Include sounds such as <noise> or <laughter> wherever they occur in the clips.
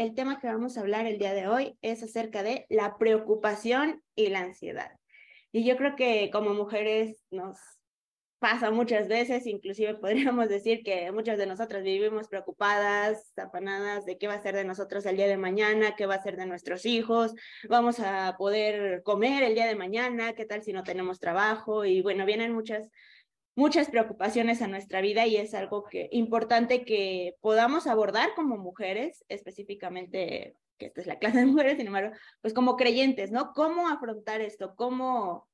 el tema que vamos a hablar el día de hoy es acerca de la preocupación y la ansiedad. Y yo creo que como mujeres nos pasa muchas veces, inclusive podríamos decir que muchas de nosotras vivimos preocupadas, afanadas de qué va a ser de nosotros el día de mañana, qué va a ser de nuestros hijos, vamos a poder comer el día de mañana, qué tal si no tenemos trabajo y bueno, vienen muchas muchas preocupaciones a nuestra vida y es algo que importante que podamos abordar como mujeres, específicamente que esta es la clase de mujeres, sin embargo, pues como creyentes, ¿no? ¿Cómo afrontar esto? ¿Cómo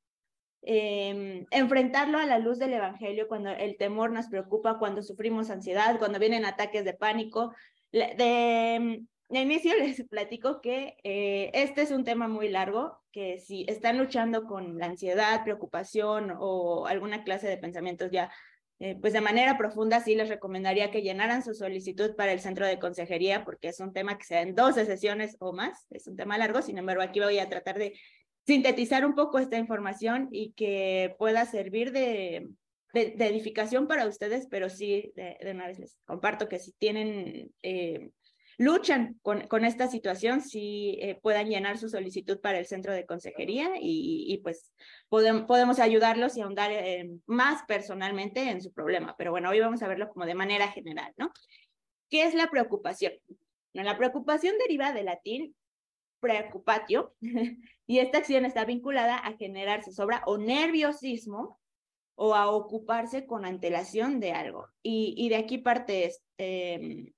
Em, enfrentarlo a la luz del Evangelio cuando el temor nos preocupa, cuando sufrimos ansiedad, cuando vienen ataques de pánico. De, de inicio les platico que eh, este es un tema muy largo, que si están luchando con la ansiedad, preocupación o alguna clase de pensamientos ya, eh, pues de manera profunda, sí les recomendaría que llenaran su solicitud para el centro de consejería, porque es un tema que se da en 12 sesiones o más, es un tema largo, sin embargo, aquí voy a tratar de sintetizar un poco esta información y que pueda servir de, de, edificación para ustedes, pero sí, de, una vez les comparto que si tienen, eh, luchan con, esta situación, sí eh, puedan llenar su solicitud para el centro de consejería y, pues podemos, podemos ayudarlos y ahondar más personalmente en su problema. Pero bueno, hoy vamos a verlo como de manera general, ¿no? ¿Qué es la preocupación? la preocupación deriva del latín preocupatio, <laughs> y esta acción está vinculada a generarse sobra o nerviosismo o a ocuparse con antelación de algo. Y, de aquí parte eh,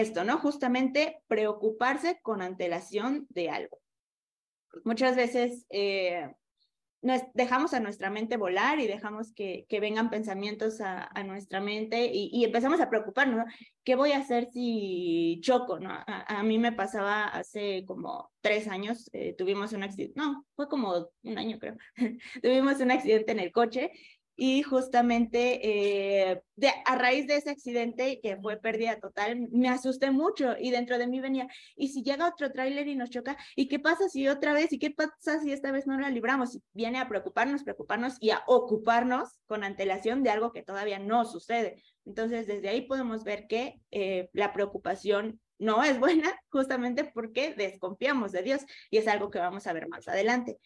esto, ¿no? Justamente preocuparse con antelación de algo. Muchas veces eh, dejamos a nuestra mente volar y dejamos que, que vengan pensamientos a, nuestra mente y, empezamos a preocuparnos, ¿no? ¿Qué voy a hacer si choco, no? A, mí me pasaba hace como tres años, eh, tuvimos un accidente, no, fue como un año creo, <laughs> tuvimos un accidente en el coche y justamente eh, de, a raíz de ese accidente que fue pérdida total, me asusté mucho y dentro de mí venía, ¿y si llega otro tráiler y nos choca? ¿Y qué pasa si otra vez? ¿Y qué pasa si esta vez no la libramos? Y viene a preocuparnos, preocuparnos y a ocuparnos con antelación de algo que todavía no sucede. Entonces, desde ahí podemos ver que eh, la preocupación no es buena <laughs> justamente porque desconfiamos de Dios y es algo que vamos a ver más adelante.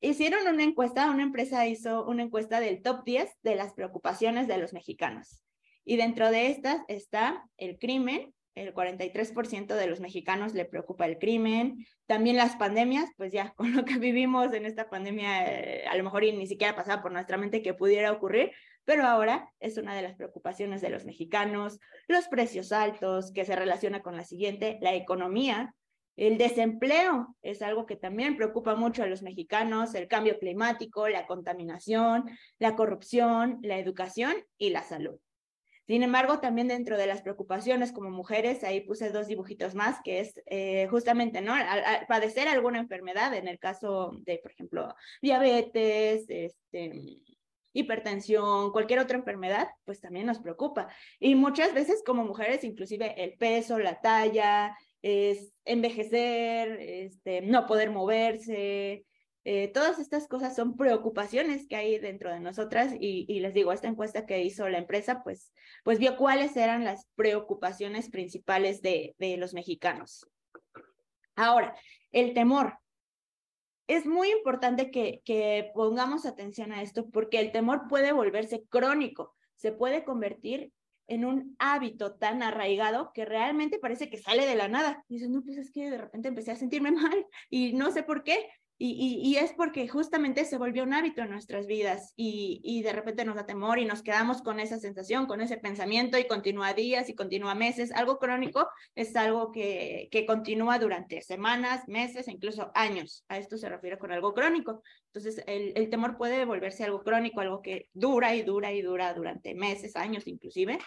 Hicieron una encuesta, una empresa hizo una encuesta del top 10 de las preocupaciones de los mexicanos. Y dentro de estas está el crimen, el 43% de los mexicanos le preocupa el crimen, también las pandemias, pues ya <laughs> con lo que vivimos en esta pandemia, eh, a lo mejor ni siquiera pasaba por nuestra mente que pudiera ocurrir, pero ahora es una de las preocupaciones de los mexicanos, los precios altos, que se relaciona con la siguiente, la economía, el desempleo es algo que también preocupa mucho a los mexicanos, el cambio climático, la contaminación, la corrupción, la educación y la salud. Sin embargo, también dentro de las preocupaciones como mujeres, ahí puse dos dibujitos más, que es eh, justamente, ¿no? padecer alguna enfermedad, en el caso de, por ejemplo, diabetes, este, hipertensión, cualquier otra enfermedad, pues también nos preocupa. Y muchas veces como mujeres, inclusive el peso, la talla, es envejecer, este, no poder moverse. Eh, todas estas cosas son preocupaciones que hay dentro de nosotras y, les digo, esta encuesta que hizo la empresa, pues, pues vio cuáles eran las preocupaciones principales de, de los mexicanos. Ahora, el temor. Es muy importante que, que pongamos atención a esto porque el temor puede volverse crónico, se puede convertir en un hábito tan arraigado que realmente parece que sale de la nada. Y dices, no, pues es que de repente empecé a sentirme <laughs> mal y no sé por qué. Y, es porque justamente se volvió un hábito en nuestras vidas y, de repente nos da temor y nos quedamos con esa sensación, con ese pensamiento y continúa días y continúa meses. Algo crónico es algo que, continúa durante semanas, meses e incluso años. A esto se refiere con algo crónico. Entonces, el temor puede volverse algo crónico, algo que dura y dura y dura durante meses, años inclusive,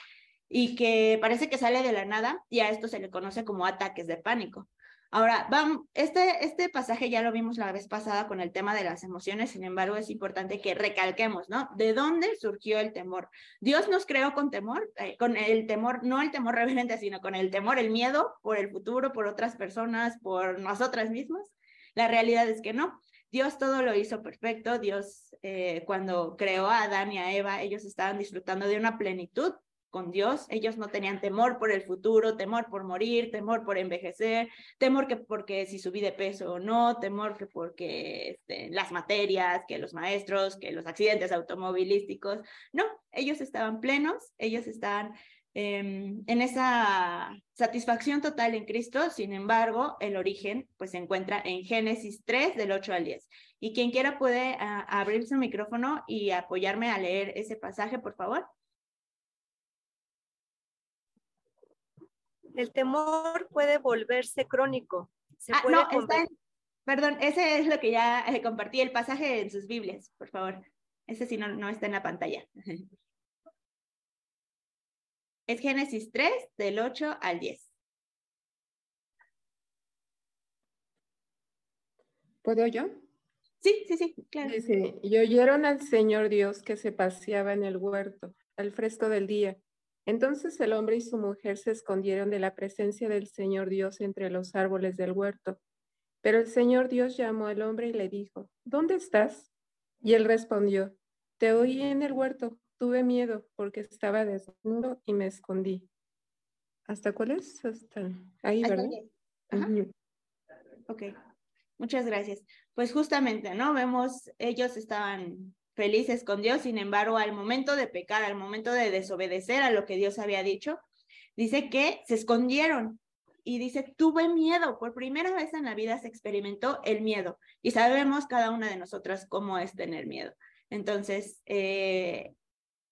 y que parece que sale de la nada y a esto se le conoce como ataques de pánico. Ahora, vamos, este, este pasaje ya lo vimos la vez pasada con el tema de las emociones, sin embargo, es importante que recalquemos, ¿no? ¿De dónde surgió el temor? Dios nos creó con temor, eh, con el temor, no el temor reverente, sino con el temor, el miedo por el futuro, por otras personas, por nosotras mismas. La realidad es que no. Dios todo lo hizo perfecto. Dios, eh, cuando creó a Adán y a Eva, ellos estaban disfrutando de una plenitud con Dios. Ellos no tenían temor por el futuro, temor por morir, temor por envejecer, temor que porque si subí de peso o no, temor que porque este, las materias, que los maestros, que los accidentes automovilísticos. No, ellos estaban plenos, ellos estaban em, en esa satisfacción total en Cristo. Sin embargo, el origen pues se encuentra en Génesis 3 del 8 al 10. Y quien quiera puede ah, abrir su micrófono y apoyarme a leer ese pasaje, por favor. El temor puede volverse crónico. Se ah, no, perdón, ese es lo que ya eh, compartí, el pasaje en sus Biblias, por favor. Ese sí no, no está en la pantalla. <laughs> Es Génesis 3, del 8 al 10. ¿Puedo yo? Sí, sí, sí, claro. Dice, y oyeron al Señor Dios que se paseaba en el huerto al fresco del día entonces el hombre y su mujer se escondieron de la presencia del Señor Dios entre los árboles del huerto. Pero el Señor Dios llamó al hombre y le dijo, ¿dónde estás? Y él respondió, te oí en el huerto, tuve miedo porque estaba desnudo y me escondí. ¿Hasta cuál es? Hasta ahí, ¿verdad? Ok, muchas gracias. Pues justamente, ¿no? Vemos, ellos estaban felices con Dios, sin embargo, al momento de pecar, al momento de desobedecer a lo que Dios había dicho, dice que se escondieron y dice, tuve miedo, por primera vez en la vida se experimentó el miedo y sabemos cada una de nosotras cómo es tener miedo. Entonces, eh,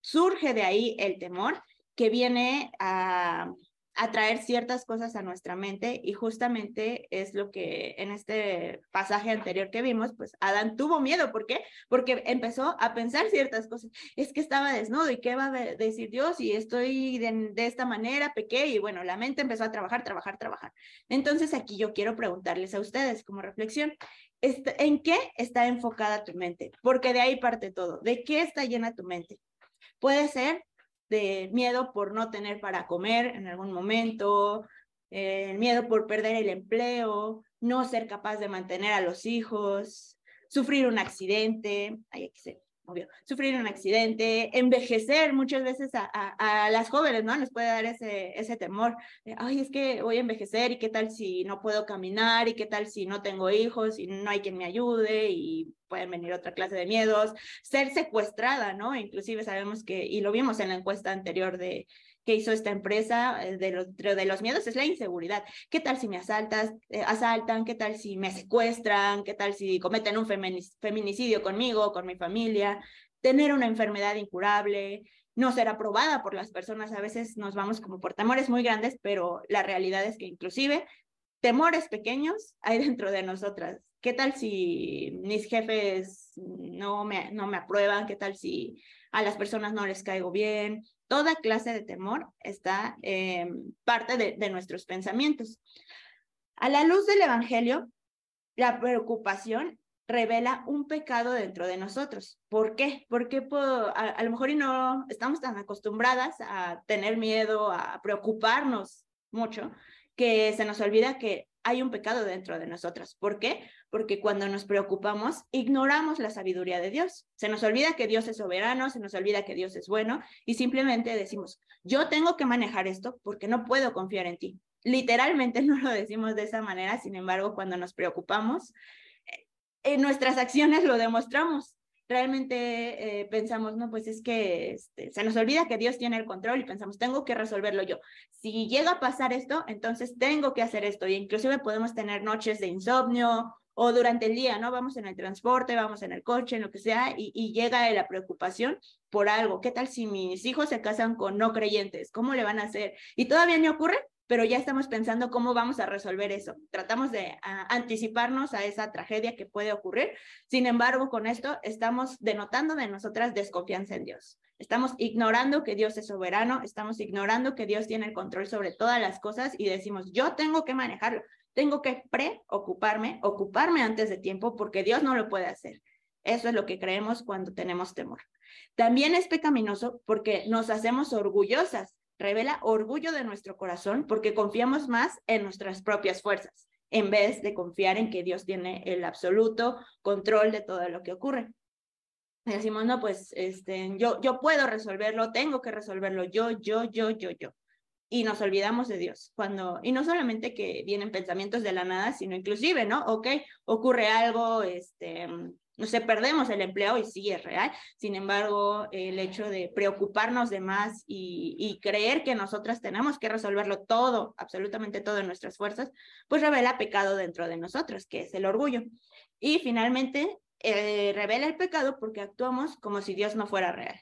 surge de ahí el temor que viene a atraer ciertas cosas a nuestra mente y justamente es lo que en este pasaje anterior que vimos, pues Adán tuvo miedo, ¿por qué? Porque empezó a pensar ciertas cosas, es que estaba desnudo y qué va a decir Dios y estoy de, esta manera, pequé y bueno, la mente empezó a trabajar, trabajar, trabajar. Entonces aquí yo quiero preguntarles a ustedes como reflexión, ¿en qué está enfocada tu mente? Porque de ahí parte todo, ¿de qué está llena tu mente? Puede ser de miedo por no tener para comer en algún momento, el miedo por perder el empleo, no ser capaz de mantener a los hijos, sufrir un accidente, ay, aquí sufrir un accidente, envejecer muchas veces a, las jóvenes, ¿no? Les puede dar ese, temor, ay, es que voy a envejecer y qué tal si no puedo caminar y qué tal si no tengo hijos y no hay quien me ayude y pueden venir otra clase de miedos, ser secuestrada, ¿no? Inclusive sabemos que, y lo vimos en la encuesta anterior de que hizo esta empresa eh, de los, de los miedos es la inseguridad. ¿Qué tal si me asaltas, eh, asaltan? ¿Qué tal si me secuestran? ¿Qué tal si cometen un feminicidio conmigo, con mi familia? Tener una enfermedad incurable, no ser aprobada por las personas. A veces nos vamos como por temores muy grandes, pero la realidad es que inclusive temores pequeños hay <laughs> dentro de nosotras. ¿Qué tal si mis jefes no me, no me aprueban? ¿Qué tal si a las personas no les caigo bien? Toda clase de temor está em, parte de, nuestros pensamientos. A la luz del Evangelio, la preocupación revela un pecado dentro de nosotros. ¿Por qué? Porque a, lo mejor y no estamos tan acostumbradas a tener miedo, a preocuparnos mucho, que se nos olvida que hay un pecado dentro de nosotras. ¿Por qué? Porque cuando nos preocupamos, ignoramos la sabiduría de Dios. Se nos olvida que Dios es soberano, se nos olvida que Dios es bueno y simplemente decimos, yo tengo que manejar esto porque no puedo confiar en ti. Literalmente <laughs> no lo decimos de esa manera, sin embargo, cuando nos preocupamos, eh, en nuestras acciones lo demostramos realmente eh, pensamos, no, pues es que este, se nos olvida que Dios tiene el control y pensamos, tengo que resolverlo yo. Si llega a pasar esto, entonces tengo que hacer esto. Y inclusive podemos tener noches de insomnio o durante el día, ¿no? Vamos en el transporte, vamos en el coche, en lo que sea, y, y llega la preocupación por algo. ¿Qué tal si mis hijos se casan con no creyentes? ¿Cómo le van a hacer? Y todavía no ocurre, pero ya estamos pensando cómo vamos a resolver eso. Tratamos de anticiparnos a esa tragedia que puede ocurrir. Sin embargo, con esto estamos denotando de nosotras desconfianza en Dios. Estamos ignorando que Dios es soberano, estamos ignorando que Dios tiene el control sobre todas las cosas y decimos, yo tengo que manejarlo, tengo que preocuparme, ocuparme antes de tiempo porque Dios no lo puede hacer. Eso es lo que creemos cuando tenemos temor. También es pecaminoso porque nos hacemos orgullosas revela orgullo de nuestro corazón porque confiamos más en nuestras propias fuerzas en vez de confiar en que Dios tiene el absoluto control de todo lo que ocurre. Decimos, no, pues este, yo, yo puedo resolverlo, tengo que resolverlo, yo, yo, yo, yo, yo. Y nos olvidamos de Dios. Cuando, y no solamente que vienen pensamientos de la nada, sino inclusive, ¿no? Ok, ocurre algo, este, no sé, perdemos el empleo y sí es real. Sin embargo, el hecho de preocuparnos de más y, creer que nosotras tenemos que resolverlo todo, absolutamente todo en nuestras fuerzas, pues revela pecado dentro de nosotros, que es el orgullo. Y finalmente, eh, revela el pecado porque actuamos como si Dios no fuera real.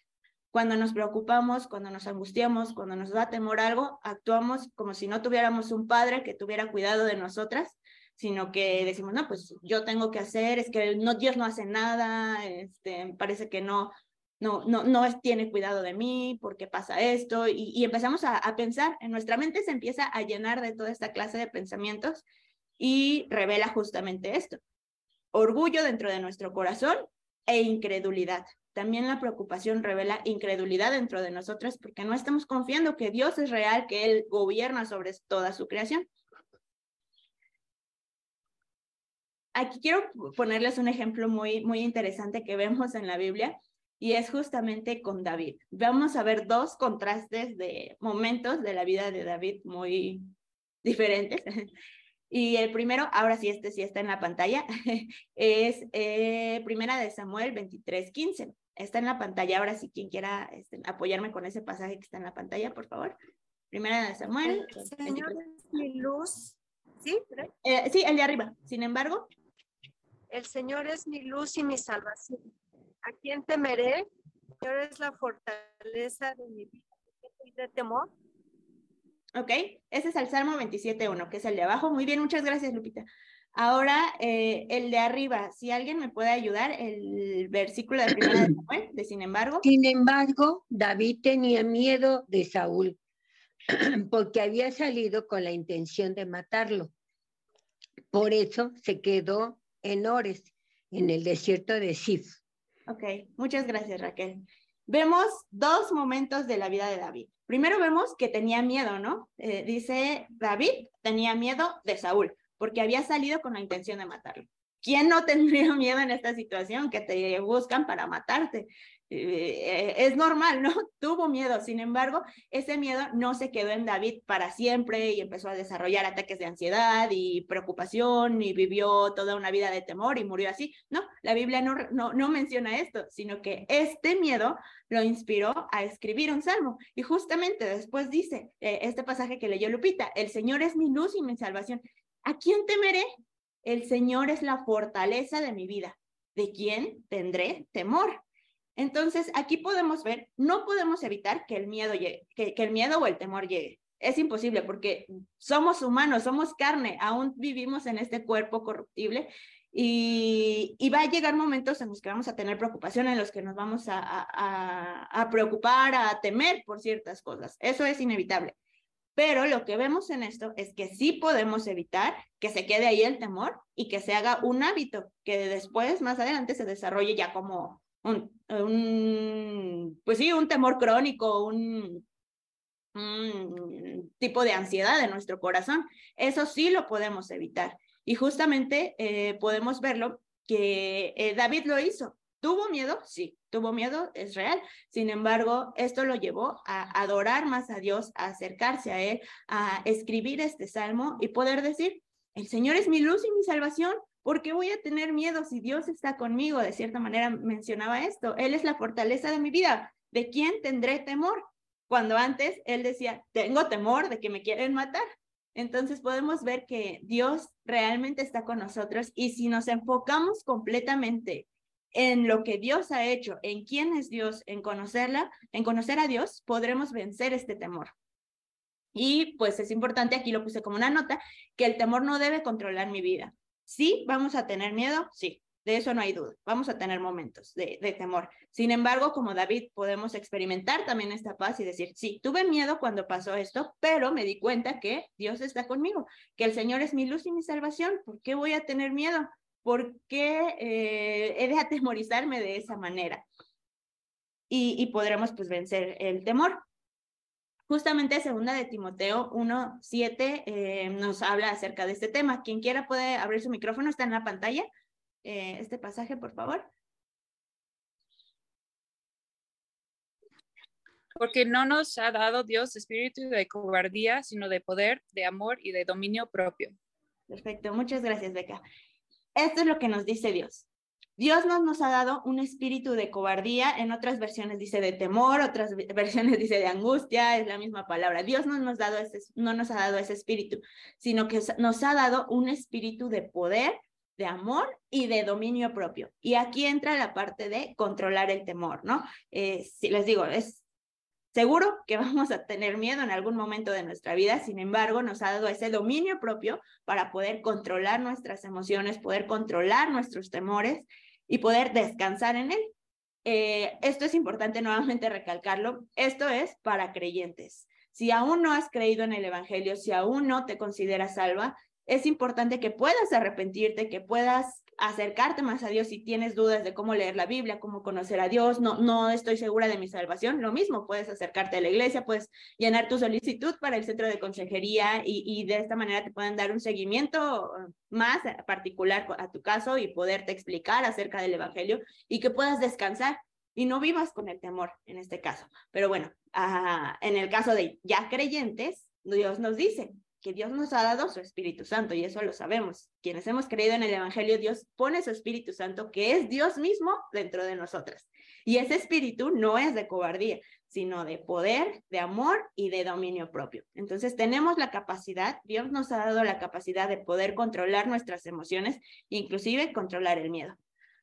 Cuando nos preocupamos, cuando nos angustiamos, cuando nos da temor algo, actuamos como si no tuviéramos un padre que tuviera cuidado de nosotras, sino que decimos, no, pues yo tengo que hacer, es que no, Dios no hace nada, este, parece que no, no, no, no tiene cuidado de mí, porque pasa esto, y, y empezamos a, a, pensar, en nuestra mente se empieza a llenar de toda esta clase de pensamientos y revela justamente esto orgullo dentro de nuestro corazón e incredulidad. También la preocupación revela incredulidad dentro de nosotras porque no estamos confiando que Dios es real, que Él gobierna sobre toda su creación. Aquí quiero ponerles un ejemplo muy, muy interesante que vemos en la Biblia y es justamente con David. Vamos a ver dos contrastes de momentos de la vida de David muy diferentes. <laughs> Y el primero, ahora sí, este sí está en la pantalla, <laughs> es eh, Primera de Samuel 23, 15. Está en la pantalla, ahora sí, quien quiera este, apoyarme con ese pasaje que está en la pantalla, por favor. Primera de Samuel. Señor mi luz, ¿sí? Eh, sí, el de arriba. Sin embargo. El Señor es mi luz y mi salvación. ¿A quién temeré? El Señor es la fortaleza de mi vida. ¿De temor? ¿Ok? Ese es el Salmo 27.1, que es el de abajo. Muy bien, muchas gracias, Lupita. Ahora, eh, el de arriba, si alguien me puede ayudar, el versículo de primera de Samuel, de sin embargo. Sin embargo, David tenía miedo de Saúl, <clears throat> porque había salido con la intención de matarlo. Por eso se quedó en Ores, en el desierto de Sif. Ok, muchas gracias, Raquel. Vemos dos momentos de la vida de David. Primero vemos que tenía miedo, ¿no? Eh, dice David, tenía miedo de Saúl, porque había salido con la intención de matarlo. ¿Quién no tendría <laughs> miedo en esta situación que te buscan para matarte? Eh, es normal, ¿no? <laughs> Tuvo miedo, sin embargo, ese miedo no se quedó en David para siempre y empezó a desarrollar ataques de ansiedad y preocupación y vivió toda una vida de temor y murió así. No, la Biblia no, no, no menciona esto, sino que este miedo lo inspiró a escribir un salmo. Y justamente después dice eh, este pasaje que leyó Lupita, el Señor es mi luz y mi salvación. ¿A quién temeré? El Señor es la fortaleza de mi vida. ¿De quién tendré temor? Entonces, aquí podemos ver, no podemos evitar que el miedo llegue, que, el miedo o el temor llegue. Es imposible porque somos humanos, somos carne, aún vivimos en este cuerpo corruptible y, va a llegar momentos en los que vamos a tener preocupación, en los que nos vamos a, a, preocupar, a temer por ciertas cosas. Eso es inevitable. Pero lo que vemos en esto es que sí podemos evitar que se quede ahí el temor y que se haga un hábito que después, más adelante, se desarrolle ya como, un, pues sí, un temor crónico, un, tipo de ansiedad en nuestro corazón. Eso sí lo podemos evitar. Y justamente eh, podemos verlo que eh, David lo hizo. ¿Tuvo miedo? Sí, tuvo miedo, es real. Sin embargo, esto lo llevó a adorar más a Dios, a acercarse a Él, a escribir este salmo y poder decir, el Señor es mi luz y mi salvación. ¿Por qué voy a tener miedo si Dios está conmigo? De cierta manera mencionaba esto. Él es la fortaleza de mi vida. ¿De quién tendré temor? Cuando antes él decía, tengo temor de que me quieren matar. Entonces podemos ver que Dios realmente está con nosotros y si nos enfocamos completamente en lo que Dios ha hecho, en quién es Dios, en conocerla, en conocer a Dios, podremos vencer este temor. Y pues es importante, aquí lo puse como una nota, que el temor no debe controlar mi vida. Sí, vamos a tener miedo, sí, de eso no hay duda. Vamos a tener momentos de, temor. Sin embargo, como David, podemos experimentar también esta paz y decir, sí, tuve miedo cuando pasó esto, pero me di cuenta que Dios está conmigo, que el Señor es mi luz y mi salvación. ¿Por qué voy a tener miedo? ¿Por qué eh, he de atemorizarme de esa manera? Y, y podremos pues vencer el temor. Justamente segunda de Timoteo 1.7 eh, nos habla acerca de este tema. Quien quiera puede abrir su micrófono, está en la pantalla. Eh, este pasaje, por favor. Porque no nos ha dado Dios espíritu de cobardía, sino de poder, de amor y de dominio propio. Perfecto, muchas gracias, Beca. Esto es lo que nos dice Dios. Dios no nos ha dado un espíritu de cobardía, en otras versiones dice de temor, otras <laughs> versiones dice de angustia, es la misma palabra. Dios no nos, dado ese, no nos ha dado ese espíritu, sino que nos ha dado un espíritu de poder, de amor y de dominio propio. Y aquí entra la parte de controlar el temor, ¿no? Eh, si les digo, es Seguro que <laughs> vamos a tener miedo en algún momento de nuestra vida, sin embargo, nos ha dado ese dominio propio para poder controlar nuestras emociones, poder controlar nuestros temores y poder descansar en él. Eh, esto es importante nuevamente recalcarlo. Esto es para creyentes. Si aún no has creído en el Evangelio, si aún no te consideras salva, es importante que puedas arrepentirte, que puedas acercarte más a Dios si tienes dudas de cómo leer la Biblia, cómo conocer a Dios, no, no estoy segura de mi salvación, lo mismo, puedes acercarte a la iglesia, puedes llenar tu solicitud para el centro de consejería y, y de esta manera te pueden dar un seguimiento más particular a tu caso y poderte explicar acerca del Evangelio y que puedas descansar y no vivas con el temor en este caso. Pero bueno, ah, en el caso de ya creyentes, Dios nos dice, que Dios nos ha dado su Espíritu Santo y eso lo sabemos. Quienes hemos creído en el Evangelio, Dios pone su Espíritu Santo, que es Dios mismo, dentro de nosotras. Y ese Espíritu no es de cobardía, sino de poder, de amor y de dominio propio. Entonces tenemos la capacidad, Dios nos ha dado la capacidad de poder controlar nuestras emociones, inclusive controlar el miedo.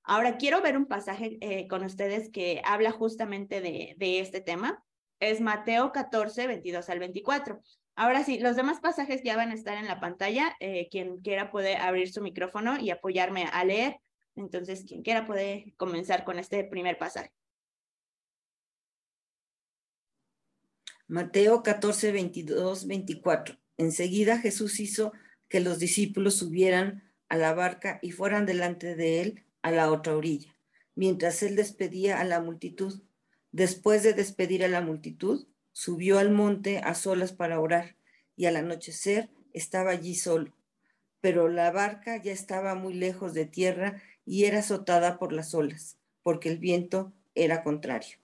Ahora quiero ver un pasaje eh, con ustedes que habla justamente de, de este tema. Es Mateo 14, 22 al 24. Ahora sí, los demás pasajes ya van a estar en la pantalla. Eh, quien quiera puede abrir su micrófono y apoyarme a leer. Entonces, quien quiera puede comenzar con este primer pasaje. Mateo 14, 22, 24. Enseguida Jesús hizo que los discípulos subieran a la barca y fueran delante de él a la otra orilla, mientras él despedía a la multitud. Después de despedir a la multitud, subió al monte a solas para orar y al anochecer estaba allí solo. Pero la barca ya estaba muy lejos de tierra y era azotada por las olas, porque el viento era contrario.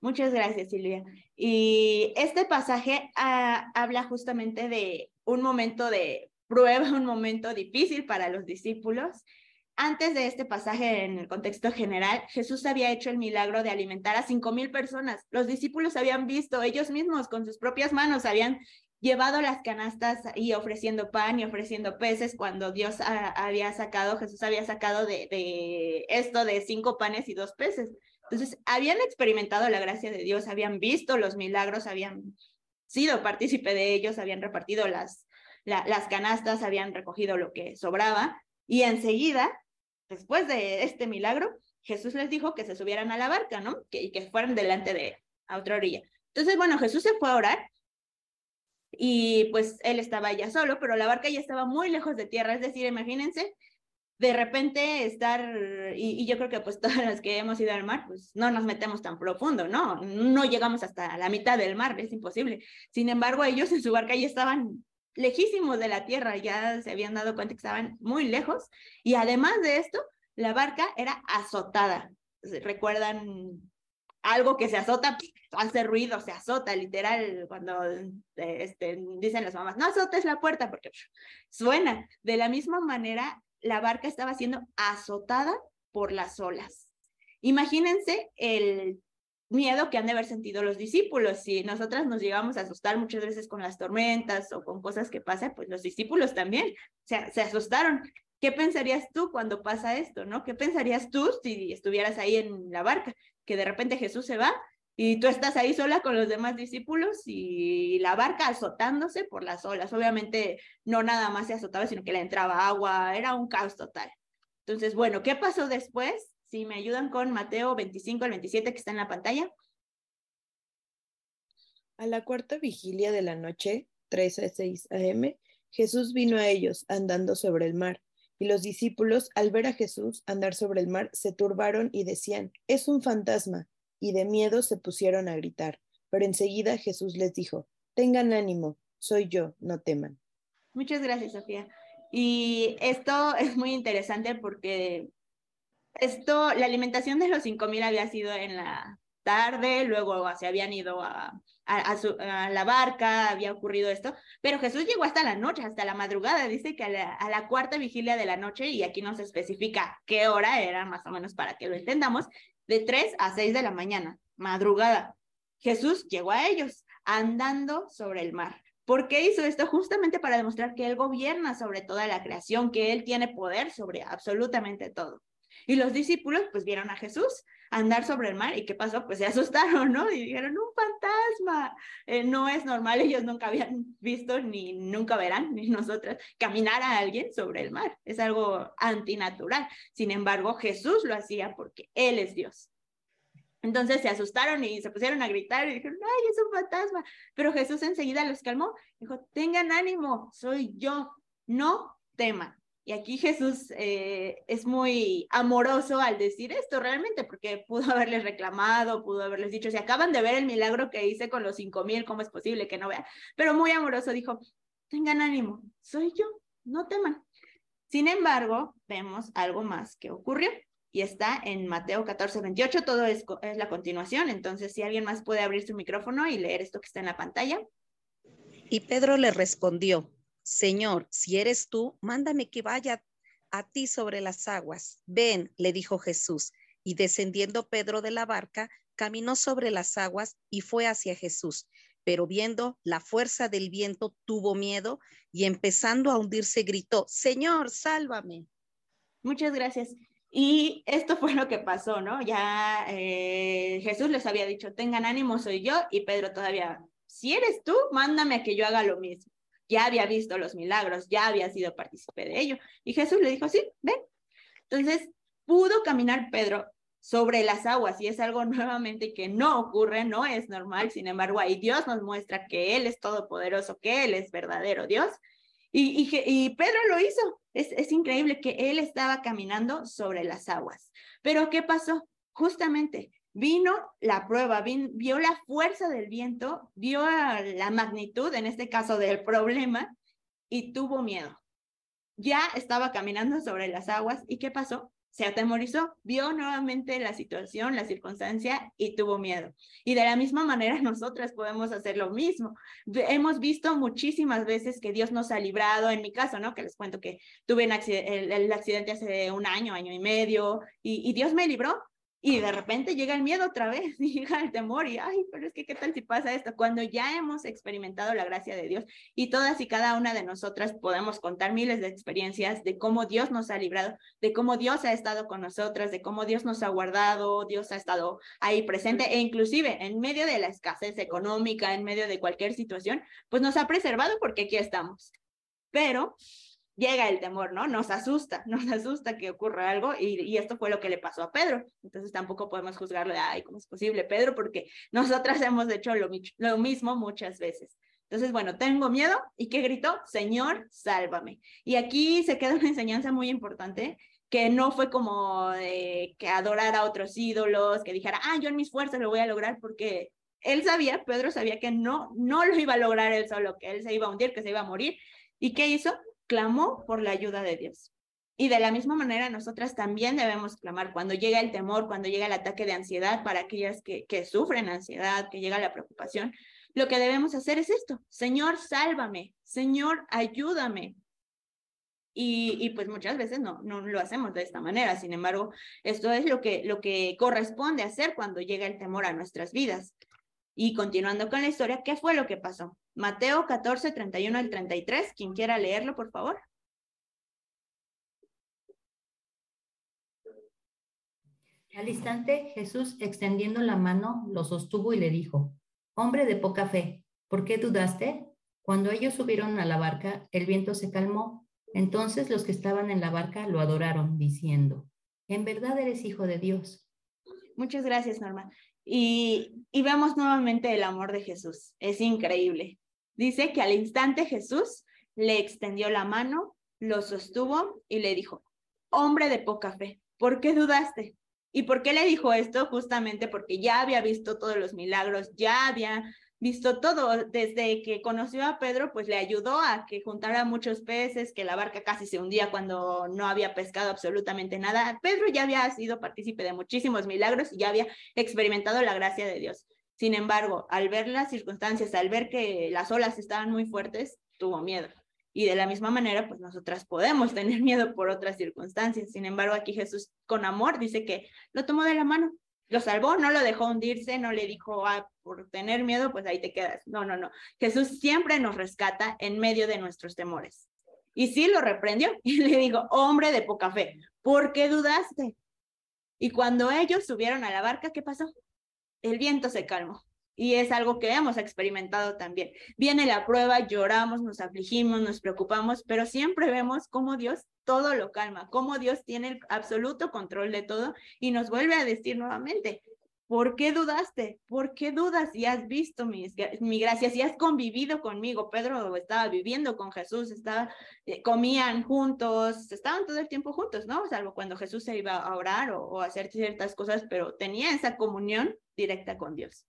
Muchas gracias, Silvia. Y este pasaje ah, habla justamente de un momento de prueba, <laughs> un momento difícil para los discípulos antes de este pasaje, en el contexto general, Jesús había hecho el milagro de alimentar a cinco mil personas. Los discípulos habían visto, ellos mismos con sus propias manos habían llevado las canastas y ofreciendo pan y ofreciendo peces cuando Dios había sacado, Jesús había sacado de, esto de cinco panes y dos peces. Entonces, habían experimentado la gracia de Dios, habían visto los milagros, habían sido partícipe de ellos, habían repartido las, las canastas, habían recogido lo que sobraba y enseguida después de este milagro, Jesús les dijo que se subieran a la barca, ¿no? Que, y que fueran delante de a otra orilla. Entonces, bueno, Jesús se fue a orar y pues él estaba ya solo, pero la barca ya estaba muy lejos de tierra, es decir, imagínense de repente estar, y, y, yo creo que pues <laughs> todas las que hemos ido al mar, pues no nos metemos tan profundo, ¿no? No llegamos hasta la mitad del mar, es imposible. Sin embargo, ellos en su barca ya estaban lejísimos de la tierra, ya se habían dado cuenta que estaban muy lejos y además de esto, la barca era azotada. ¿Recuerdan algo que se azota? Hace ruido, se azota, literal, cuando este, dicen las mamás, no azotes la puerta porque suena. De la misma manera, la barca estaba siendo azotada por las olas. Imagínense el miedo que han de haber sentido los discípulos. Si nosotras nos llegamos a asustar muchas veces con las tormentas o con cosas que pasan, pues los discípulos también se, se asustaron. ¿Qué pensarías tú cuando pasa esto, no? ¿Qué pensarías tú si estuvieras ahí en la barca? Que de repente Jesús se va y tú estás ahí sola con los demás discípulos y la barca azotándose por las olas. Obviamente no nada más se azotaba, sino que le entraba agua, era un caos total. Entonces, bueno, ¿qué pasó después? Si me ayudan con Mateo 25 al 27 que está en la pantalla. A la cuarta vigilia de la noche, 3 a 6 a.m., Jesús vino a ellos andando sobre el mar, y los discípulos, al ver a Jesús andar sobre el mar, se turbaron y decían, es un fantasma, y de miedo se pusieron a gritar. Pero enseguida Jesús les dijo, tengan ánimo, soy yo, no teman. Muchas gracias, Sofía. Y esto es muy interesante porque esto, la alimentación de los 5.000 había sido en la tarde, luego se habían ido a, a, la barca, había ocurrido esto, pero Jesús llegó hasta la noche, hasta la madrugada, dice que a la, a la, cuarta vigilia de la noche, y aquí no se especifica qué hora era, más o menos para que lo entendamos, de 3 a 6 de la mañana, madrugada. Jesús llegó a ellos andando sobre el mar. ¿Por qué hizo esto? Justamente para demostrar que Él gobierna sobre toda la creación, que Él tiene poder sobre absolutamente todo. Y los discípulos pues vieron a Jesús andar sobre el mar y ¿qué pasó? Pues se <laughs> asustaron, ¿no? Y dijeron, un fantasma. Eh, no es normal, ellos nunca habían visto ni nunca verán, ni nosotras, caminar a alguien sobre el mar. Es algo antinatural. Sin embargo, Jesús lo hacía porque Él es Dios. Entonces se asustaron y se pusieron a gritar y dijeron, ay, es un fantasma. Pero Jesús enseguida los calmó. Dijo, tengan ánimo, soy yo, no teman. Y aquí Jesús eh, es muy amoroso al decir esto realmente, porque pudo <laughs> haberles reclamado, pudo haberles dicho, si acaban de ver el milagro que hice con los cinco mil, ¿cómo es posible que no vean? Pero muy amoroso dijo, tengan ánimo, soy yo, no teman. Sin embargo, vemos algo más que ocurrió y está en Mateo 14, 28, todo es, es la continuación, entonces si alguien más puede abrir su micrófono y leer esto que está en la pantalla. Y Pedro le respondió, Señor, si eres tú, mándame que vaya a ti sobre las aguas. Ven, le dijo Jesús, y descendiendo Pedro de la barca, caminó sobre las aguas y fue hacia Jesús. Pero viendo la fuerza del viento, tuvo miedo y empezando a hundirse, gritó, Señor, sálvame. Muchas gracias. Y esto fue lo que pasó, ¿no? Ya eh, Jesús les había dicho, tengan ánimo, soy yo, y Pedro todavía, si eres tú, mándame a que yo haga lo mismo ya había visto los milagros, ya había sido partícipe de ello. Y Jesús le dijo, sí, ven. Entonces pudo caminar Pedro sobre las aguas y es algo <laughs> nuevamente que no ocurre, no es normal. Sin embargo, ahí Dios nos muestra que Él es todopoderoso, que Él es verdadero Dios. Y, y, Pedro lo hizo. Es, es increíble que Él estaba caminando sobre las aguas. Pero ¿qué pasó? Justamente vino la prueba, vio la fuerza del viento, vio la magnitud, en este caso, del problema y tuvo miedo. Ya estaba caminando sobre las aguas y ¿qué pasó? Se atemorizó, vio nuevamente la situación, la circunstancia y tuvo miedo. Y de la misma manera <laughs> nosotras podemos hacer lo mismo. Hemos visto muchísimas veces que Dios nos ha librado, en mi caso, ¿no? Que les cuento que tuve el, accidente hace un año, año y medio, y Dios me libró, y de repente llega el miedo otra vez, y <laughs> llega el temor y, ay, pero es que, ¿qué tal si pasa esto? Cuando ya hemos experimentado la gracia de Dios y todas y cada una de nosotras podemos contar miles de experiencias de cómo Dios nos ha librado, de cómo Dios ha estado con nosotras, de cómo Dios nos ha guardado, Dios ha estado ahí presente e inclusive en medio de la escasez económica, en medio de cualquier situación, pues nos ha preservado porque aquí estamos. Pero llega el temor, ¿no? Nos asusta, <laughs> nos asusta que ocurra algo y, esto fue lo que le pasó a Pedro. Entonces tampoco podemos juzgarle, ay, ¿cómo es posible, Pedro? Porque <laughs> nosotras hemos hecho lo, mismo muchas veces. Entonces, bueno, tengo miedo y ¿qué gritó? Señor, sálvame. Y aquí se queda una enseñanza muy importante que no fue como que adorara a otros ídolos, que dijera, ah, yo en mis fuerzas lo voy a lograr porque él sabía, Pedro sabía que no, no lo iba a lograr él solo, que él se iba a hundir, que se iba a morir. ¿Y qué hizo? Clamó por la ayuda de Dios. Y de la misma manera, nosotras también debemos clamar cuando llega el temor, cuando llega el ataque de ansiedad para aquellas que, sufren ansiedad, que llega la preocupación. Lo que debemos hacer es esto, Señor, sálvame, Señor, ayúdame. Y, y, pues muchas veces no, no lo hacemos de esta manera. Sin embargo, esto es lo que, lo que corresponde hacer cuando llega el temor a nuestras vidas. Y continuando con la historia, ¿qué fue lo que pasó? Mateo 14, 31 al 33. Quien quiera leerlo, por favor. Al instante, Jesús, extendiendo la mano, lo sostuvo y le dijo, Hombre de poca fe, ¿por qué dudaste? Cuando ellos subieron a la barca, el viento se calmó. Entonces los que estaban en la barca lo adoraron, diciendo, En verdad eres hijo de Dios. Muchas gracias, Norma. Y, y vemos nuevamente el amor de Jesús. Es increíble. Dice que al instante Jesús le extendió la mano, lo sostuvo y le dijo, hombre de poca fe, ¿por qué dudaste? ¿Y por qué le dijo esto? Justamente porque ya había visto todos los milagros, ya había visto todo. Desde que conoció a Pedro, pues le ayudó a que juntara muchos peces, que la barca casi se hundía cuando no había pescado absolutamente nada. Pedro ya había sido partícipe de muchísimos milagros y ya había experimentado la gracia de Dios. Sin embargo, al ver las circunstancias, al ver que las olas estaban muy fuertes, tuvo miedo. Y de la misma manera, pues nosotras podemos tener <laughs> miedo por otras circunstancias. Sin embargo, aquí Jesús con amor dice que lo tomó de la mano lo salvó, no lo dejó hundirse, no le dijo, ah, por tener miedo, pues ahí te quedas. No, no, no. Jesús siempre nos rescata en medio de nuestros temores. Y sí lo reprendió <laughs> y le dijo, hombre de poca fe, ¿por qué dudaste? Y cuando ellos subieron a la barca, ¿qué pasó? El viento se calmó. Y es algo que hemos experimentado también. Viene la prueba, lloramos, nos afligimos, nos preocupamos, pero siempre vemos cómo Dios todo lo calma, cómo Dios tiene el absoluto control de todo y nos vuelve a decir nuevamente, ¿por qué dudaste? ¿Por qué dudas si has visto mi, mi gracia, si has convivido conmigo? Pedro estaba viviendo con Jesús, estaba, eh, comían juntos, estaban todo el tiempo juntos, ¿no? Salvo cuando Jesús se iba a orar o, o hacer ciertas cosas, pero tenía esa comunión directa con Dios.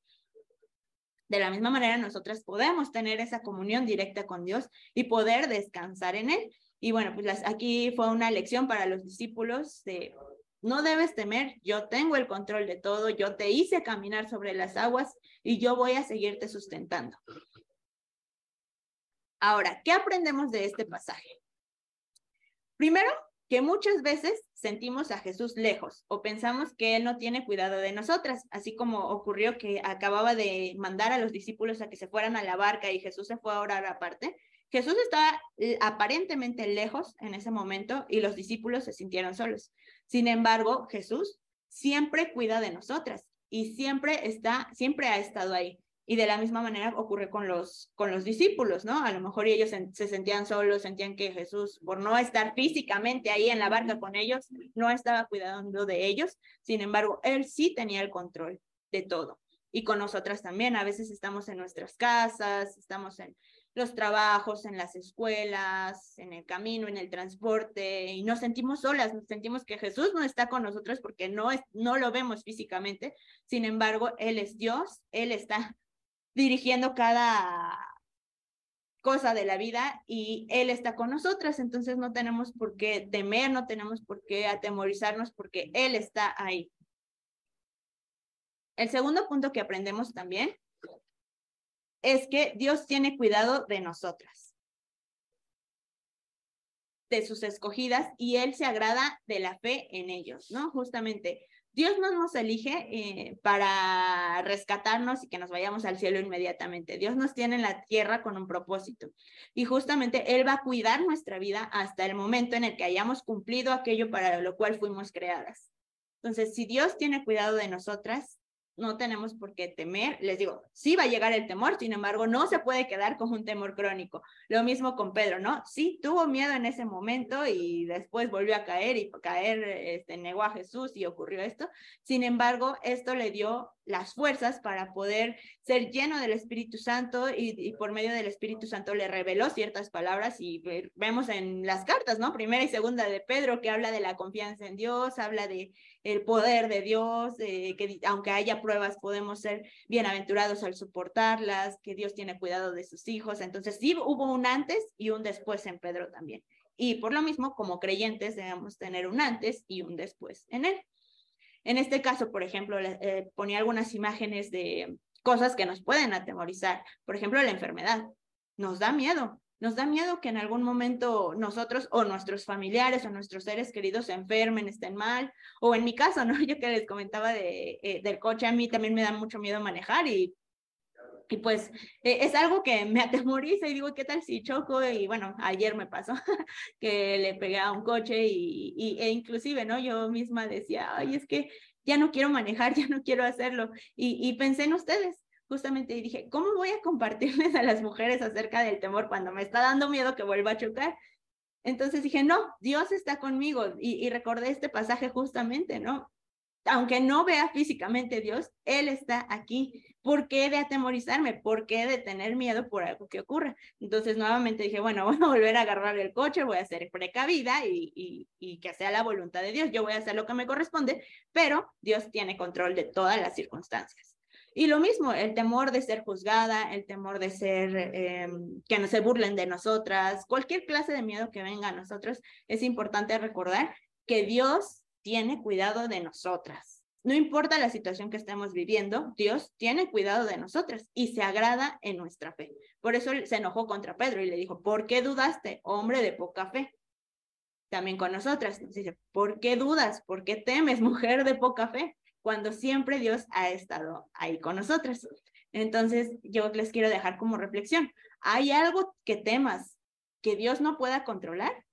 De la misma manera, nosotras podemos tener esa comunión directa con Dios y poder descansar en Él. Y bueno, pues aquí fue una lección para los discípulos de, no debes temer, yo tengo el control de todo, yo te hice caminar sobre las aguas y yo voy a seguirte sustentando. Ahora, ¿qué aprendemos de este pasaje? Primero, que muchas veces sentimos a Jesús lejos o pensamos que Él no tiene cuidado de nosotras, así como ocurrió que acababa de mandar a los discípulos a que se fueran a la barca y Jesús se fue a orar aparte. Jesús estaba eh, aparentemente lejos en ese momento y los discípulos se sintieron solos. Sin embargo, Jesús siempre cuida de nosotras y siempre está, siempre ha estado ahí. Y de la misma manera ocurre con los, con los discípulos, ¿no? A lo mejor ellos se, sentían solos, sentían que Jesús, por no estar físicamente ahí en la barca con ellos, no estaba cuidando de ellos. Sin embargo, Él sí tenía el control de todo. Y con nosotras también, a veces estamos en nuestras casas, estamos en, los trabajos, en las escuelas, en el camino, en el transporte, y nos sentimos solas, nos sentimos que Jesús no está con nosotros porque no, es, no lo vemos físicamente, sin embargo, Él es Dios, Él está <laughs> dirigiendo cada cosa de la vida y Él está con nosotras, entonces no tenemos por qué temer, no tenemos por qué atemorizarnos porque Él está ahí. El segundo punto que aprendemos también es que Dios tiene cuidado de nosotras, de sus escogidas, y Él se agrada de la fe en ellos, ¿no? Justamente, Dios no nos elige eh, para rescatarnos y que nos vayamos al cielo inmediatamente. Dios nos tiene en la tierra con un propósito. Y justamente Él va a cuidar nuestra vida hasta el momento en el que hayamos cumplido aquello para lo cual fuimos creadas. Entonces, si Dios tiene cuidado de nosotras, no tenemos por qué temer. Les digo, sí va a llegar el temor, sin embargo, no se puede quedar con un temor crónico. Lo mismo con Pedro, ¿no? Sí, tuvo miedo en ese momento y después volvió a caer y caer, este, negó a Jesús y ocurrió esto. Sin embargo, esto le dio las fuerzas para poder ser lleno del Espíritu Santo y, por medio del Espíritu Santo le reveló ciertas palabras y vemos en las cartas, ¿no? Primera y segunda de Pedro que habla de la confianza en Dios, habla de el poder de Dios, que aunque haya pruebas podemos ser bienaventurados al soportarlas, que Dios tiene cuidado de sus hijos. Entonces sí hubo un antes y un después en Pedro también. Y por lo mismo, como creyentes debemos tener un antes y un después en él. En este caso, por ejemplo, eh, ponía algunas imágenes de cosas que nos pueden atemorizar. Por ejemplo, la enfermedad. Nos da miedo. Nos da miedo que en algún momento nosotros o nuestros familiares o nuestros seres queridos se enfermen, estén mal. O en mi caso, ¿no? <laughs> Yo que les comentaba de, eh, del coche, a mí también me da mucho miedo manejar y y pues eh, es algo que me atemoriza y digo, ¿qué tal si choco? Y bueno, ayer me pasó <laughs> que le pegué a un coche y, e inclusive, ¿no? Yo misma decía, ay, es que ya no quiero manejar, <laughs> ya no quiero hacerlo. Y, y pensé en ustedes, justamente, y dije, ¿cómo voy a compartirles a las mujeres acerca del temor cuando me está dando miedo que vuelva a chocar? Entonces dije, no, Dios está conmigo. Y, y recordé este pasaje justamente, ¿no? aunque no vea físicamente Dios, Él está aquí. ¿Por qué de atemorizarme? ¿Por qué de tener miedo por algo que ocurra? Entonces nuevamente dije, bueno, <laughs> voy a volver a agarrar el coche, voy a ser precavida y, que sea la voluntad de Dios. Yo voy a hacer lo que me corresponde, pero Dios tiene control de todas las circunstancias. Y lo mismo, el temor de ser juzgada, el temor de ser, em, que no se burlen de nosotras, cualquier clase de miedo que venga a nosotros, es importante recordar que Dios tiene cuidado de nosotras. No importa la situación que estemos viviendo, Dios tiene cuidado de nosotras y se agrada en nuestra fe. Por eso se enojó contra Pedro y le dijo, ¿por qué dudaste, hombre de poca fe? También con nosotras nos dice, ¿por qué dudas? ¿Por qué temes, <laughs> mujer de poca fe? Cuando siempre Dios ha estado ahí con nosotras. Entonces, yo les quiero dejar como reflexión. ¿Hay algo que temas que Dios no pueda controlar?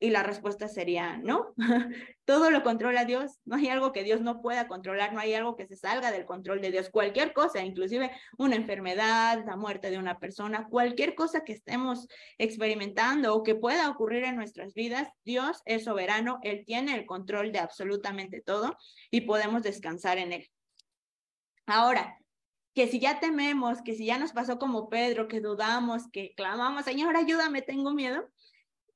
Y la respuesta sería no. <laughs> Todo lo controla Dios. No hay algo que Dios no pueda controlar, no hay algo que se salga del control de Dios. Cualquier cosa, inclusive una enfermedad, la muerte de una persona, cualquier cosa que estemos experimentando o que pueda ocurrir en nuestras vidas, Dios es soberano, Él tiene el control de absolutamente todo y podemos descansar en Él. Ahora, que si ya tememos, que si ya nos pasó como Pedro, que dudamos, que clamamos, Señor, ayúdame, tengo miedo,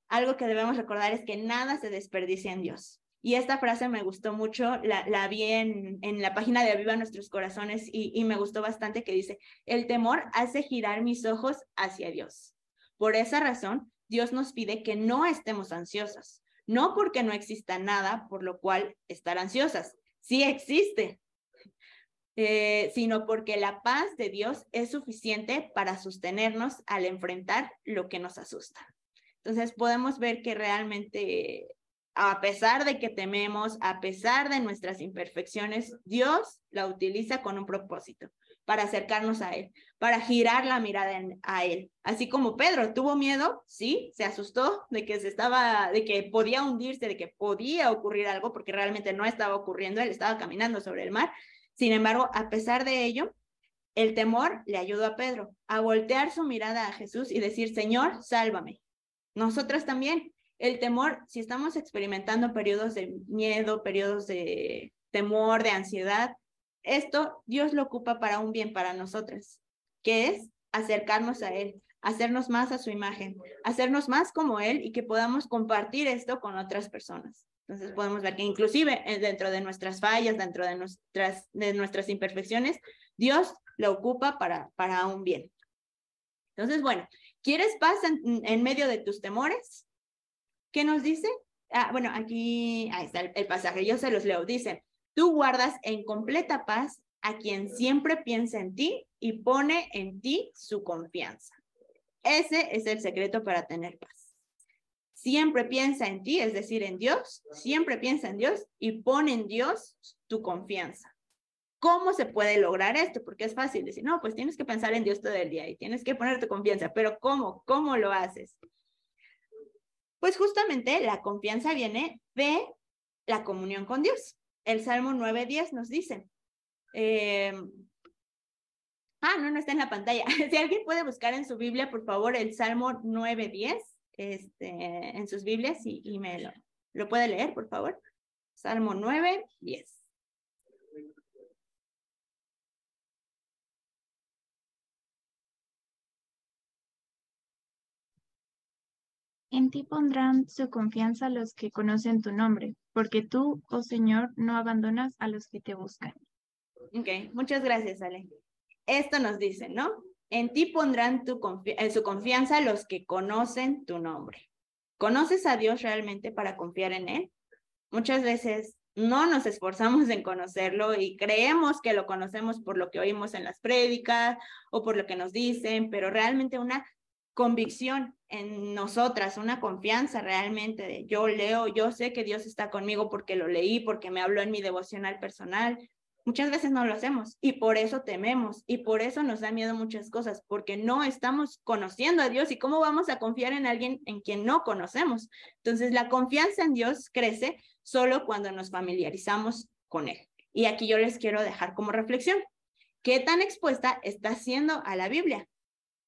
algo que debemos recordar es que nada se desperdicia en Dios. Y esta frase me gustó mucho, la, vi en, la página de Aviva Nuestros Corazones y, me gustó bastante que dice, el temor hace girar mis ojos hacia Dios. Por esa razón, Dios nos pide que no estemos ansiosas, no porque no exista nada por lo cual estar ansiosas, sí existe, <laughs> eh, sino porque la paz de Dios es suficiente para sostenernos al enfrentar lo que nos asusta. Entonces podemos ver que realmente, a pesar de que tememos, a pesar de nuestras imperfecciones, Dios la utiliza con un propósito para acercarnos a Él, para girar la mirada a Él. Así como Pedro tuvo miedo, sí, se asustó de que se estaba, de que podía hundirse, de que podía ocurrir algo, porque realmente no estaba ocurriendo, él estaba caminando sobre el mar. Sin embargo, a pesar de ello, el temor le ayudó a Pedro a voltear su mirada a Jesús y decir, Señor, sálvame. Nosotras también. El temor, si estamos experimentando periodos de miedo, periodos de temor, de ansiedad, esto Dios lo ocupa para un bien para nosotras, que es acercarnos a Él, hacernos más a su imagen, hacernos más como Él y que podamos compartir esto con otras personas. Entonces podemos ver que inclusive eh, dentro de nuestras fallas, dentro de nuestras, de nuestras imperfecciones, Dios lo ocupa para, para un bien. Entonces, bueno, ¿Quieres paz en, medio de tus temores? ¿Qué nos dice? Ah, bueno, aquí está el, pasaje, yo se los leo. Dice, tú guardas en completa paz a quien siempre piensa en ti y pone en ti su confianza. Ese es el secreto para tener paz. Siempre piensa en ti, es decir, en Dios, siempre piensa en Dios y pone en Dios tu confianza. ¿Cómo se puede lograr esto? Porque es fácil decir, no, pues tienes que pensar en Dios todo el día y tienes que ponerte confianza, pero ¿cómo? ¿Cómo lo haces? Pues justamente la confianza viene de la comunión con Dios. El Salmo 9.10 nos dice, eh, ah, no, no está en la pantalla. <laughs> si alguien puede buscar en su Biblia, por favor, el Salmo 9.10 este, en sus Biblias y, me lo, lo puede leer, por favor. Salmo 9.10. En ti pondrán su confianza los que conocen tu nombre, porque tú, oh Señor, no abandonas a los que te buscan. Ok, muchas gracias, Ale. Esto nos dice, ¿no? En ti pondrán tu eh, su confianza los que conocen tu nombre. ¿Conoces a Dios realmente para confiar en Él? Muchas veces no nos esforzamos en conocerlo y creemos que lo conocemos por lo que oímos en las prédicas o por lo que nos dicen, pero realmente una convicción en nosotras, una confianza realmente de yo leo, yo sé que Dios está conmigo porque lo leí, porque me habló en mi devocional personal. Muchas veces no lo hacemos y por eso tememos y por eso nos da miedo muchas cosas, porque no estamos conociendo a Dios y cómo vamos a confiar en alguien en quien no conocemos. Entonces, la confianza en Dios crece solo cuando nos familiarizamos con Él. Y aquí yo les quiero dejar como reflexión, ¿qué tan expuesta está siendo a la Biblia?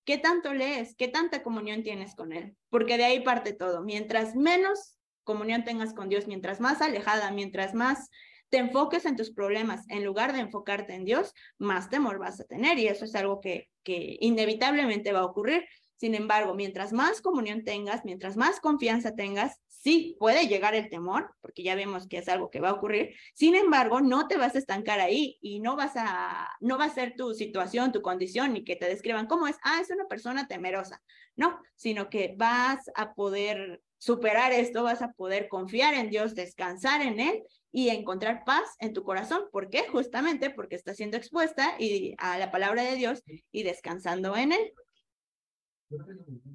¿Qué tanto lees? ¿Qué tanta comunión tienes con Él? Porque de ahí parte todo. Mientras menos comunión tengas con Dios, mientras más alejada, mientras más te enfoques en tus problemas en lugar de enfocarte en Dios, más temor vas a tener y eso es algo que, que inevitablemente va a ocurrir Sin embargo, mientras más comunión tengas, mientras más confianza tengas, sí puede llegar el temor, porque ya vemos que es algo que va a ocurrir. Sin embargo, no te vas a estancar ahí y no vas a, no va a ser tu situación, tu condición, ni que te describan cómo es, ah, es una persona temerosa. No, sino que vas a poder superar esto, vas a poder confiar en Dios, descansar en Él y encontrar paz en tu corazón. ¿Por qué? Justamente porque estás siendo expuesta y, a la palabra de Dios y descansando en Él.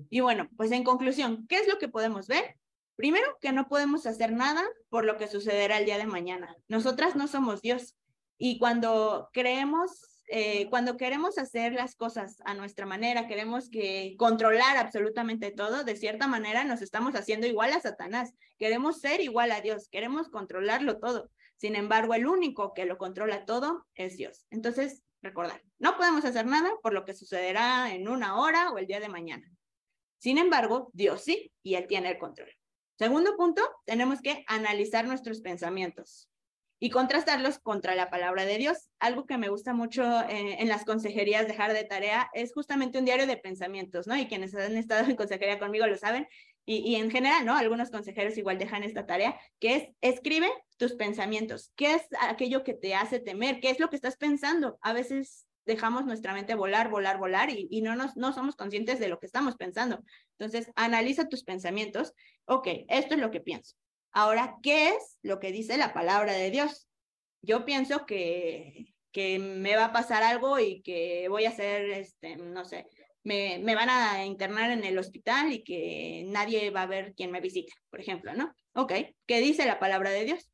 Y bueno, pues en conclusión, ¿qué es lo que podemos ver? Primero, que no podemos hacer nada por lo que sucederá el día de mañana. Nosotras no somos Dios. Y cuando creemos, eh, cuando queremos hacer las cosas a nuestra manera, queremos que controlar absolutamente todo, de cierta manera nos estamos haciendo igual a Satanás. Queremos ser igual a Dios, queremos controlarlo todo. Sin embargo, el único que lo controla todo es Dios. Entonces, recordar, no podemos hacer nada por lo que sucederá en una hora o el día de mañana. Sin embargo, Dios sí, y Él tiene el control. Segundo punto, tenemos que analizar nuestros pensamientos y contrastarlos contra la palabra de Dios. Algo que me gusta mucho eh, en las consejerías dejar de tarea es justamente un diario de pensamientos, ¿no? Y quienes han estado en consejería conmigo lo saben. Y, en general, ¿no? Algunos consejeros igual dejan esta tarea, que es escribe tus pensamientos. ¿Qué es aquello que te hace temer? ¿Qué es lo que estás pensando? A veces dejamos nuestra mente volar, volar, volar y, no, nos, no somos conscientes de lo que estamos pensando. Entonces, analiza tus pensamientos. Ok, esto es lo que pienso. Ahora, ¿qué es lo que dice la palabra de Dios? Yo pienso que, que me va a pasar algo y que voy a hacer, este, no sé, me, me, van a internar en el hospital y que nadie va a ver quién me visita, por ejemplo, ¿no? Ok, ¿qué dice la palabra de Dios?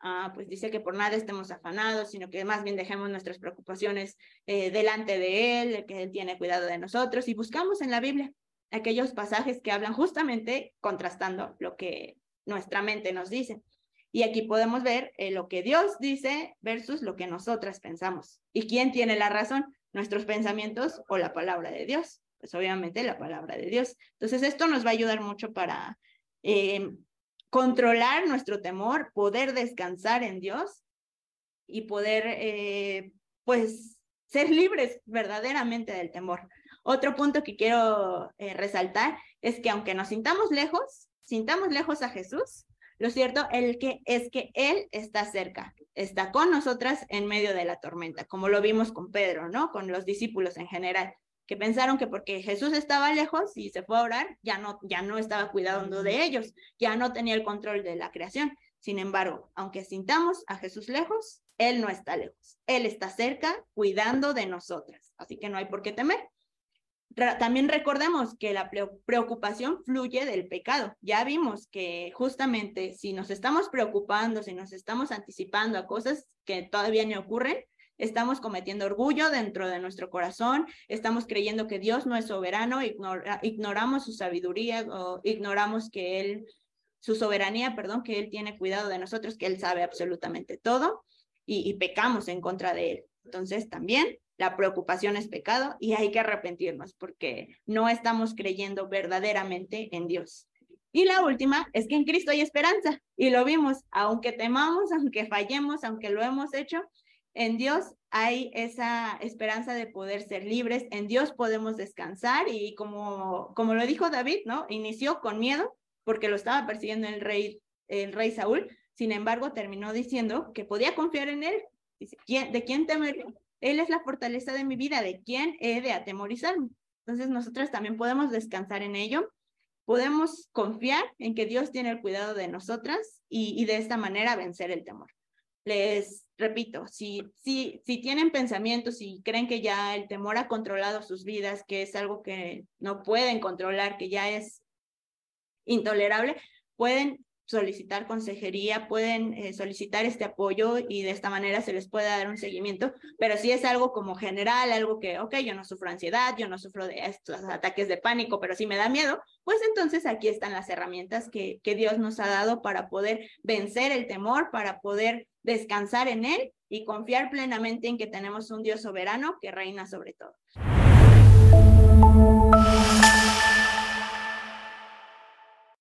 Ah, pues dice que por nada estemos afanados, sino que más bien dejemos nuestras preocupaciones eh, delante de Él, que Él tiene cuidado de nosotros y buscamos en la Biblia aquellos pasajes que hablan justamente contrastando lo que nuestra mente nos dice. Y aquí podemos ver eh, lo que Dios dice versus lo que nosotras pensamos. ¿Y quién tiene la razón? ¿Nuestros pensamientos o la palabra de Dios? Pues obviamente la palabra de Dios. Entonces esto nos va a ayudar mucho para eh, controlar nuestro temor, poder descansar en Dios y poder, eh, pues, ser libres verdaderamente del temor. Otro punto que quiero resaltar es que aunque nos sintamos lejos, sintamos lejos a Jesús, lo cierto el que, es que Él está cerca, está con nosotras en medio de la tormenta, como lo vimos con Pedro, ¿no? Con los discípulos en general, que pensaron que porque Jesús estaba lejos y se fue a orar, ya no, ya no estaba cuidando de ellos, ya no tenía el control de la creación. Sin embargo, aunque sintamos a Jesús lejos, Él no está lejos. Él está cerca, cuidando de nosotras. Así que no hay por qué temer también recordemos que la preocupación fluye del pecado. Ya vimos que justamente si nos estamos preocupando, si nos estamos anticipando a cosas que todavía no ocurren, estamos cometiendo orgullo dentro de nuestro corazón, estamos creyendo que Dios no es soberano, ignoramos su sabiduría o ignoramos que Él, su soberanía, perdón, que Él tiene cuidado de nosotros, que Él sabe absolutamente todo y pecamos en contra de Él. Entonces también la preocupación es pecado y hay que arrepentirnos porque no estamos creyendo verdaderamente en Dios. Y la última es que en Cristo hay esperanza y lo vimos, aunque temamos, aunque fallemos, aunque lo hemos hecho, en Dios hay esa esperanza de poder ser libres, en Dios podemos descansar y como, como lo dijo David, ¿no? Inició con miedo porque lo estaba persiguiendo el rey, el rey Saúl, sin embargo terminó diciendo que podía confiar en él. Dice, ¿de quién temer? Él es la fortaleza de mi vida, ¿de quién he de atemorizarme? Entonces nosotros también podemos descansar en ello, podemos confiar en que Dios tiene el cuidado de nosotras y, de esta manera vencer el temor. Les repito, si, si, si tienen pensamientos y creen que ya el temor ha controlado sus vidas, que es algo que no pueden controlar, que ya es intolerable, pueden solicitar consejería, pueden eh, solicitar este apoyo y de esta manera se les puede dar un seguimiento, pero si es algo como general, algo que, ok, yo no sufro ansiedad, yo no sufro de estos ataques de pánico, pero sí me da miedo, pues entonces aquí están las herramientas que, que Dios nos ha dado para poder vencer el temor, para poder descansar en Él y confiar plenamente en que tenemos un Dios soberano que reina sobre todo.